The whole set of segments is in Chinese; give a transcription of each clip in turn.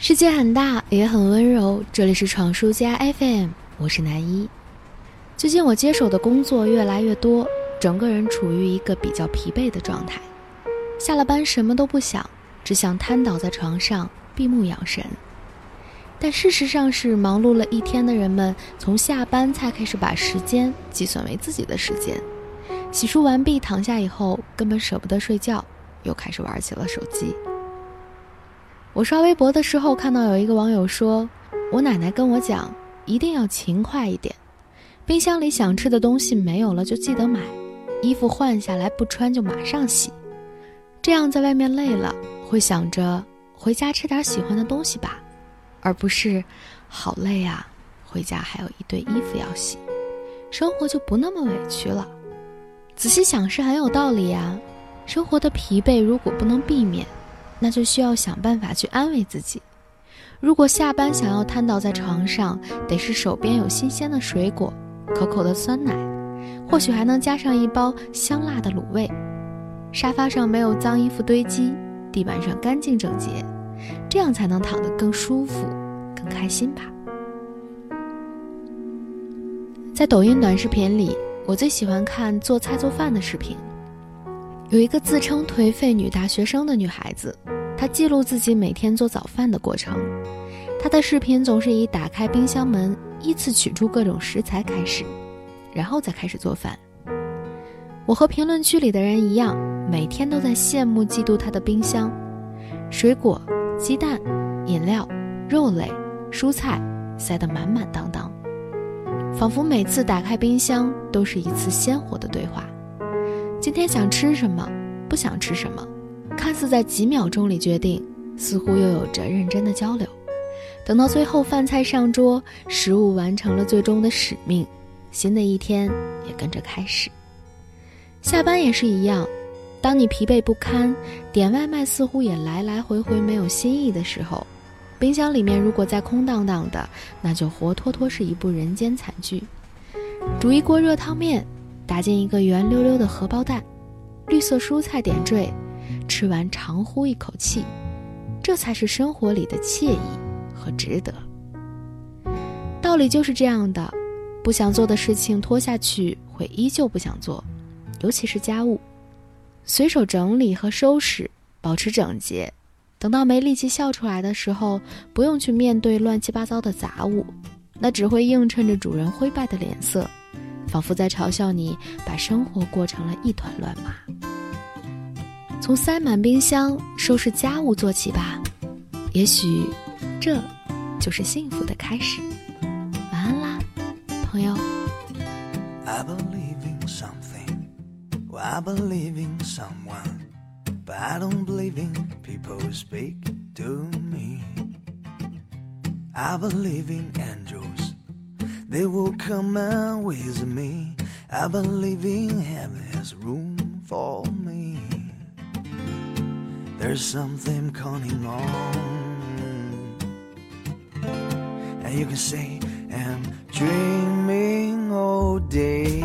世界很大，也很温柔。这里是闯书家 FM，我是南一。最近我接手的工作越来越多，整个人处于一个比较疲惫的状态。下了班什么都不想，只想瘫倒在床上闭目养神。但事实上是，忙碌了一天的人们，从下班才开始把时间计算为自己的时间。洗漱完毕，躺下以后根本舍不得睡觉，又开始玩起了手机。我刷微博的时候看到有一个网友说：“我奶奶跟我讲，一定要勤快一点。冰箱里想吃的东西没有了就记得买，衣服换下来不穿就马上洗。这样在外面累了会想着回家吃点喜欢的东西吧，而不是好累啊，回家还有一堆衣服要洗，生活就不那么委屈了。仔细想是很有道理呀。生活的疲惫如果不能避免。”那就需要想办法去安慰自己。如果下班想要瘫倒在床上，得是手边有新鲜的水果、可口的酸奶，或许还能加上一包香辣的卤味。沙发上没有脏衣服堆积，地板上干净整洁，这样才能躺得更舒服、更开心吧。在抖音短视频里，我最喜欢看做菜做饭的视频。有一个自称颓废女大学生的女孩子，她记录自己每天做早饭的过程。她的视频总是以打开冰箱门，依次取出各种食材开始，然后再开始做饭。我和评论区里的人一样，每天都在羡慕嫉妒她的冰箱，水果、鸡蛋、饮料、肉类、蔬菜塞得满满当当，仿佛每次打开冰箱都是一次鲜活的对话。今天想吃什么，不想吃什么，看似在几秒钟里决定，似乎又有着认真的交流。等到最后饭菜上桌，食物完成了最终的使命，新的一天也跟着开始。下班也是一样，当你疲惫不堪，点外卖似乎也来来回回没有新意的时候，冰箱里面如果再空荡荡的，那就活脱脱是一部人间惨剧。煮一锅热汤面。打进一个圆溜溜的荷包蛋，绿色蔬菜点缀，吃完长呼一口气，这才是生活里的惬意和值得。道理就是这样的，不想做的事情拖下去会依旧不想做，尤其是家务，随手整理和收拾，保持整洁，等到没力气笑出来的时候，不用去面对乱七八糟的杂物，那只会映衬着主人灰败的脸色。仿佛在嘲笑你把生活过成了一团乱麻。从塞满冰箱、收拾家务做起吧，也许这就是幸福的开始。晚安啦，朋友。They will come and visit me. I believe in heaven has room for me. There's something coming on. And you can say, I'm dreaming all day.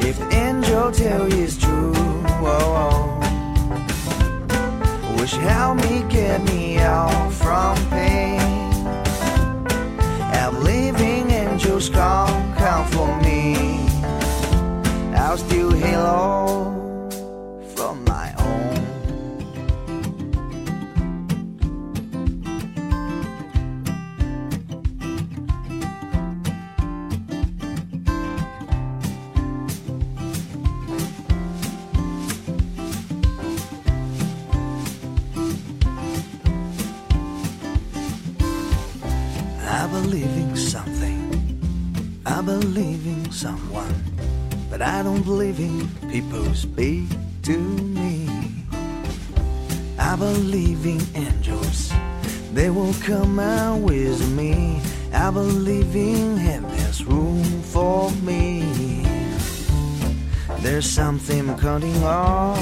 If angel tell you it's true, oh, oh. wish help me get me out from pain. Believe in something. I believe in someone. But I don't believe in people speak to me. I believe in angels. They will come out with me. I believe in heaven's room for me. There's something cutting on,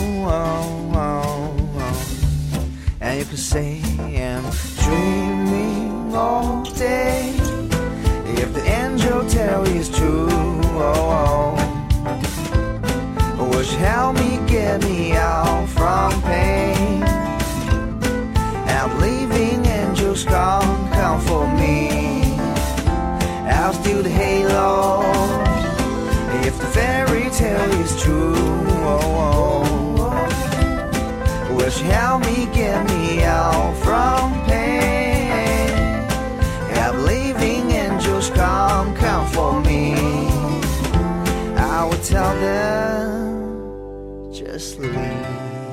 and you can say I'm dreaming all day. If the angel tell is true, oh, oh. will she help me get me out from pain? I'm leaving, angels come, come for me. I'll steal the halo. If the fairy tale is true, oh, oh. will she help me get me out from pain? come, come for me. I will tell them, just leave.